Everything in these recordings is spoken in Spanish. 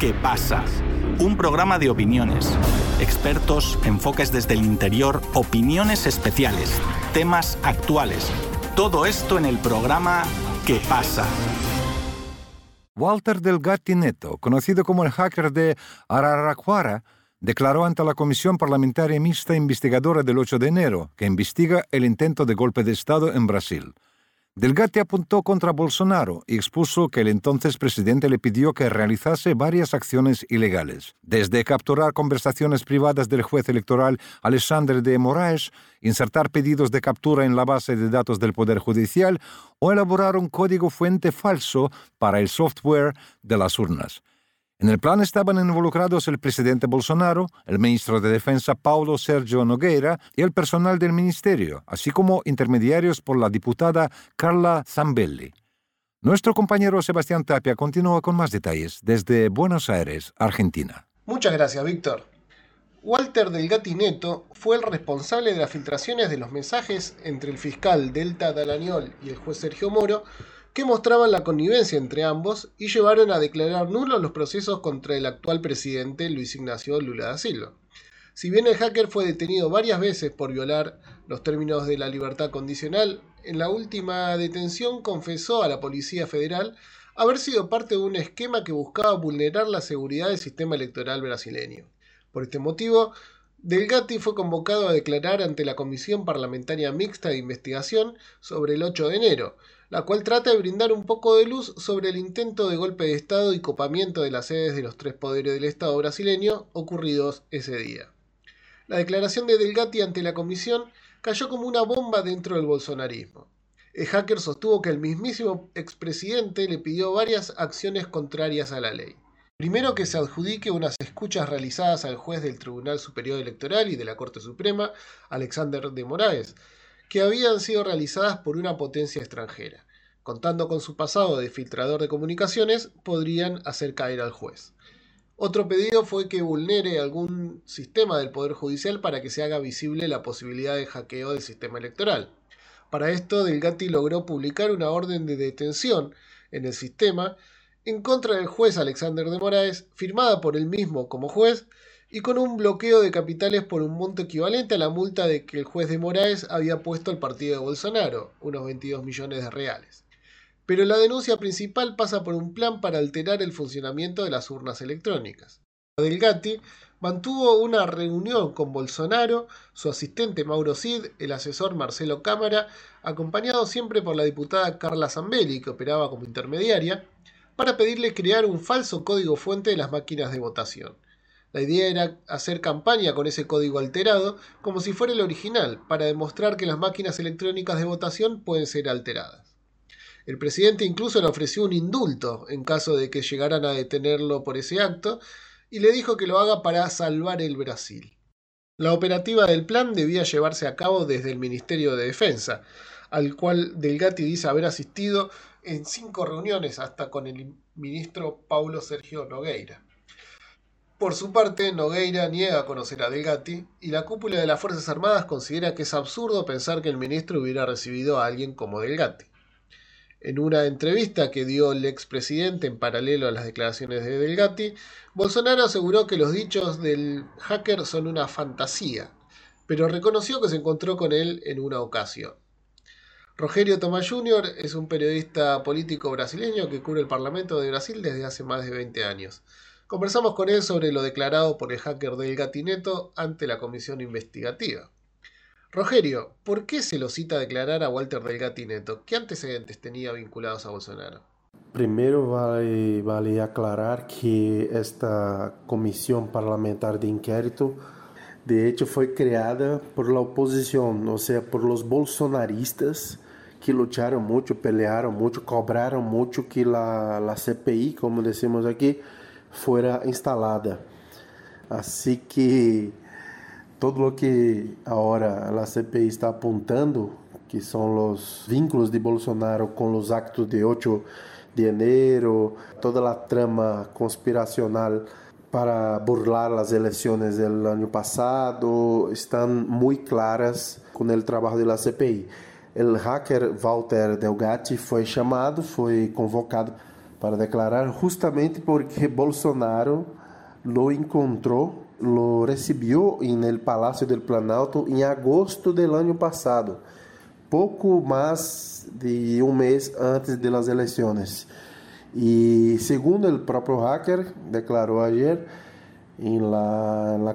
¿Qué pasa? Un programa de opiniones, expertos, enfoques desde el interior, opiniones especiales, temas actuales. Todo esto en el programa ¿Qué pasa? Walter Delgatti Neto, conocido como el hacker de Araraquara, declaró ante la Comisión Parlamentaria Mixta Investigadora del 8 de enero, que investiga el intento de golpe de Estado en Brasil. Delgatti apuntó contra Bolsonaro y expuso que el entonces presidente le pidió que realizase varias acciones ilegales, desde capturar conversaciones privadas del juez electoral Alexandre de Moraes, insertar pedidos de captura en la base de datos del Poder Judicial o elaborar un código fuente falso para el software de las urnas. En el plan estaban involucrados el presidente Bolsonaro, el ministro de Defensa Paulo Sergio Nogueira y el personal del ministerio, así como intermediarios por la diputada Carla Zambelli. Nuestro compañero Sebastián Tapia continúa con más detalles desde Buenos Aires, Argentina. Muchas gracias, Víctor. Walter Delgatti Neto fue el responsable de las filtraciones de los mensajes entre el fiscal Delta Dalañol y el juez Sergio Moro que mostraban la connivencia entre ambos y llevaron a declarar nulos los procesos contra el actual presidente Luis Ignacio Lula da Silva. Si bien el hacker fue detenido varias veces por violar los términos de la libertad condicional, en la última detención confesó a la Policía Federal haber sido parte de un esquema que buscaba vulnerar la seguridad del sistema electoral brasileño. Por este motivo, Delgatti fue convocado a declarar ante la Comisión Parlamentaria Mixta de Investigación sobre el 8 de enero, la cual trata de brindar un poco de luz sobre el intento de golpe de Estado y copamiento de las sedes de los tres poderes del Estado brasileño ocurridos ese día. La declaración de Delgatti ante la comisión cayó como una bomba dentro del bolsonarismo. El hacker sostuvo que el mismísimo expresidente le pidió varias acciones contrarias a la ley. Primero que se adjudique unas escuchas realizadas al juez del Tribunal Superior Electoral y de la Corte Suprema, Alexander de Moraes, que habían sido realizadas por una potencia extranjera. Contando con su pasado de filtrador de comunicaciones, podrían hacer caer al juez. Otro pedido fue que vulnere algún sistema del Poder Judicial para que se haga visible la posibilidad de hackeo del sistema electoral. Para esto, Delgatti logró publicar una orden de detención en el sistema en contra del juez Alexander de Moraes, firmada por él mismo como juez, y con un bloqueo de capitales por un monto equivalente a la multa de que el juez de Moraes había puesto al partido de Bolsonaro, unos 22 millones de reales. Pero la denuncia principal pasa por un plan para alterar el funcionamiento de las urnas electrónicas. Delgatti mantuvo una reunión con Bolsonaro, su asistente Mauro Cid, el asesor Marcelo Cámara, acompañado siempre por la diputada Carla Zambelli, que operaba como intermediaria, para pedirle crear un falso código fuente de las máquinas de votación. La idea era hacer campaña con ese código alterado como si fuera el original, para demostrar que las máquinas electrónicas de votación pueden ser alteradas. El presidente incluso le ofreció un indulto en caso de que llegaran a detenerlo por ese acto y le dijo que lo haga para salvar el Brasil. La operativa del plan debía llevarse a cabo desde el Ministerio de Defensa, al cual Delgatti dice haber asistido en cinco reuniones hasta con el ministro Paulo Sergio Nogueira. Por su parte, Nogueira niega conocer a Delgatti y la cúpula de las Fuerzas Armadas considera que es absurdo pensar que el ministro hubiera recibido a alguien como Delgatti. En una entrevista que dio el expresidente en paralelo a las declaraciones de Delgatti, Bolsonaro aseguró que los dichos del hacker son una fantasía, pero reconoció que se encontró con él en una ocasión. Rogerio Tomás Jr. es un periodista político brasileño que cubre el Parlamento de Brasil desde hace más de 20 años. Conversamos con él sobre lo declarado por el hacker del Gatineto ante la comisión investigativa. Rogerio, ¿por qué se lo cita a declarar a Walter del Gatineto? ¿Qué antecedentes tenía vinculados a Bolsonaro? Primero vale, aclarar que esta comisión parlamentar de inquérito de hecho fue creada por la oposición, o sea, por los bolsonaristas que lucharon mucho, pelearon mucho, cobraron mucho que la, la CPI, como decimos aquí, fuera instalada. Así que todo lo que ahora la CPI está apuntando, que son los vínculos de Bolsonaro con los actos de 8 de enero, toda la trama conspiracional para burlar las elecciones del año pasado, están muy claras con el trabajo de la CPI. El hacker Walter Delgatti foi chamado, foi convocado para declarar justamente porque Bolsonaro lo encontrou, lo recebeu no Palácio do Planalto em agosto do ano passado, pouco mais de um mês antes das eleições. E segundo o próprio hacker declarou ayer em la, la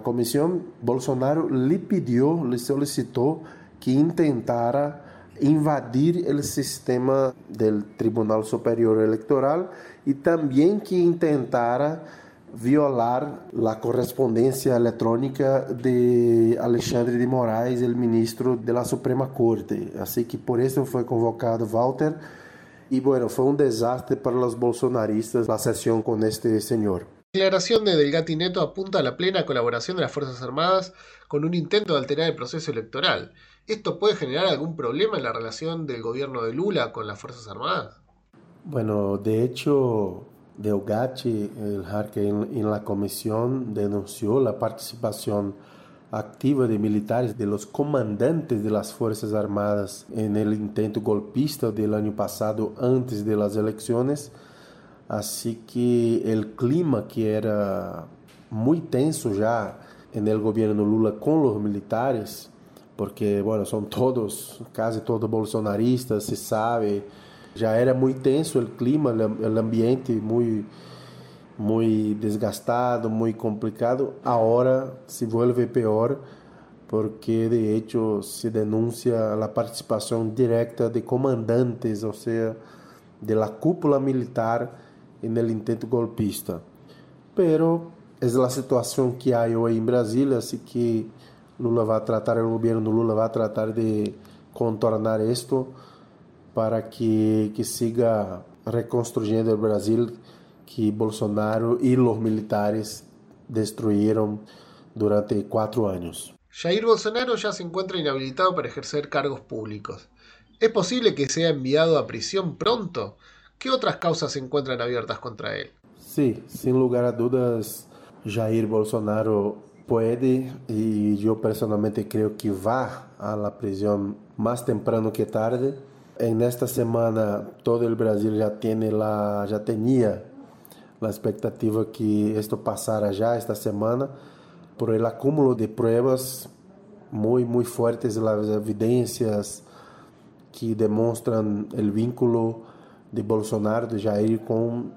Bolsonaro lhe pediu, lhe solicitou que intentara invadir o sistema do Tribunal Superior Eleitoral e também que intentara violar a correspondência eletrônica de Alexandre de Moraes, o ministro da Suprema Corte. Assim que por isso foi convocado Walter. E bueno, foi um desastre para os bolsonaristas a sessão com este senhor. La declaración de Delgatti apunta a la plena colaboración de las Fuerzas Armadas con un intento de alterar el proceso electoral. ¿Esto puede generar algún problema en la relación del gobierno de Lula con las Fuerzas Armadas? Bueno, de hecho, Delgatti, el jefe en, la comisión, denunció la participación activa de militares, de los comandantes de las Fuerzas Armadas en el intento golpista del año pasado antes de las elecciones. Así que el clima que era muy tenso ya en el gobierno Lula con los militares, porque, bueno, são todos, quase todos bolsonaristas, se sabe. Já era muito tenso o clima, o ambiente muito, muito desgastado, muito complicado. Agora se vuelve pior porque de hecho se denuncia a participação direta de comandantes, ou seja, de la cúpula militar no intento golpista. Pero é a situação que há hoje em Brasília, assim que Lula vai tratar, o governo Lula vai tratar de contornar isto para que, que siga reconstruyendo o Brasil que Bolsonaro e os militares destruíram durante quatro anos. Jair Bolsonaro ya se encuentra inhabilitado para ejercer cargos públicos. ¿Es posible que sea enviado a prisión pronto? ¿Qué otras causas se encuentran abiertas contra él? Sí, sin lugar a dudas, Jair Bolsonaro puede y yo personalmente creo que a la prisión más temprano que tarde. En esta semana todo el Brasil ya tiene la ya tenía la expectativa que esto pasara ya esta semana por el acúmulo de pruebas muy muy fuertes, las evidencias que demuestran el vínculo de Bolsonaro, de Jair con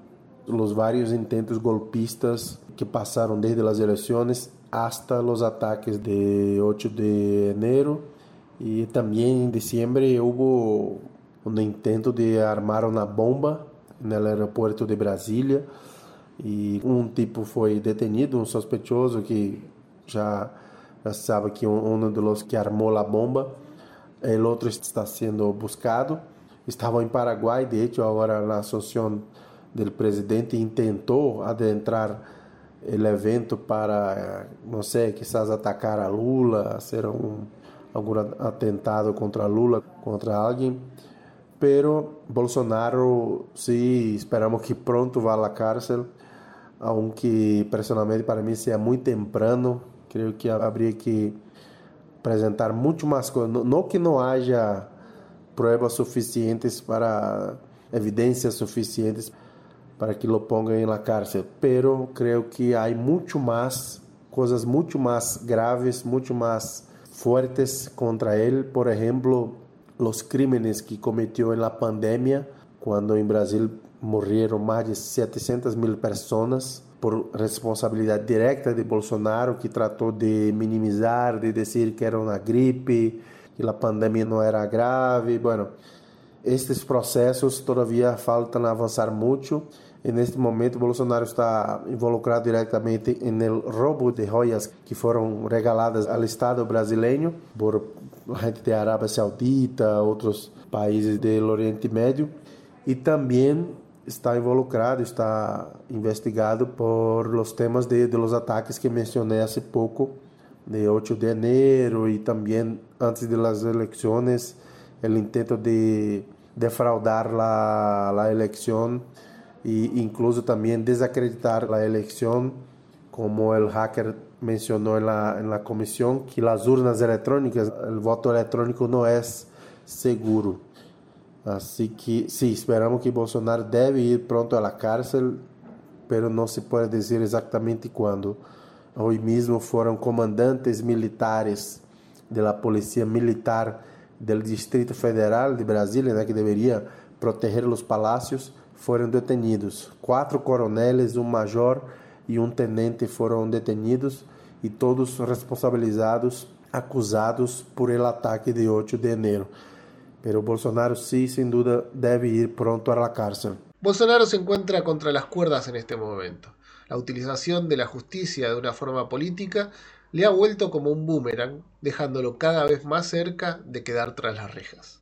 los varios intentos golpistas que pasaron desde las elecciones hasta los ataques de 8 de enero y también en diciembre hubo un intento de armar una bomba en el aeropuerto de Brasilia y un tipo fue detenido, un sospechoso que ya, ya sabe que uno de los que armó la bomba, el otro está siendo buscado. Estaba en Paraguay, de hecho ahora la asociación del presidente intentó adentrar el evento para, não sei, quizás atacar a Lula, hacer um, algum atentado contra Lula, contra alguém. Pero Bolsonaro, sí, esperamos que pronto vá à cárcel, aunque personalmente para mim seja muito temprano, creio que haveria que apresentar muito mais coisas, não que não haja provas suficientes para evidências suficientes para que lo pongan en la cárcel, pero creo que hay mucho más, cosas mucho más graves, mucho más fuertes contra él. Por ejemplo, los crímenes que cometió en la pandemia, cuando en Brasil murieron más de 700 mil personas por responsabilidad directa de Bolsonaro, que trató de minimizar, de decir que era una gripe, que la pandemia no era grave. Bueno, estes processos todavía faltan avançar muito e neste momento Bolsonaro está involucrado diretamente no roubo de joias que foram regaladas ao Estado brasileiro por gente da Arábia Saudita, outros países do Oriente Médio. E também está involucrado, está investigado por os temas de, de los ataques que mencionei há pouco, de 8 de janeiro e também antes das eleições, o intento de defraudar a, eleição e incluso também desacreditar a eleição, como o hacker mencionou na, na comissão, que as urnas eletrônicas, o voto eletrônico não é seguro. Así que sí, esperamos que Bolsonaro debe ir pronto la cárcel, pero no se puede decir exactamente cuándo. Hoy mismo fueron comandantes militares de la Policía Militar del Distrito Federal de Brasília, né, que deveria proteger os palácios, foram detenidos. Quatro coroneles, um major e um tenente foram detenidos e todos responsabilizados, acusados por el ataque de 8 de enero. Pero Bolsonaro sí, sin duda, debe ir pronto a la cárcel. Bolsonaro se encuentra contra las cuerdas en este momento. La utilización de la justicia de una forma política le ha vuelto como un boomerang, dejándolo cada vez más cerca de quedar tras las rejas.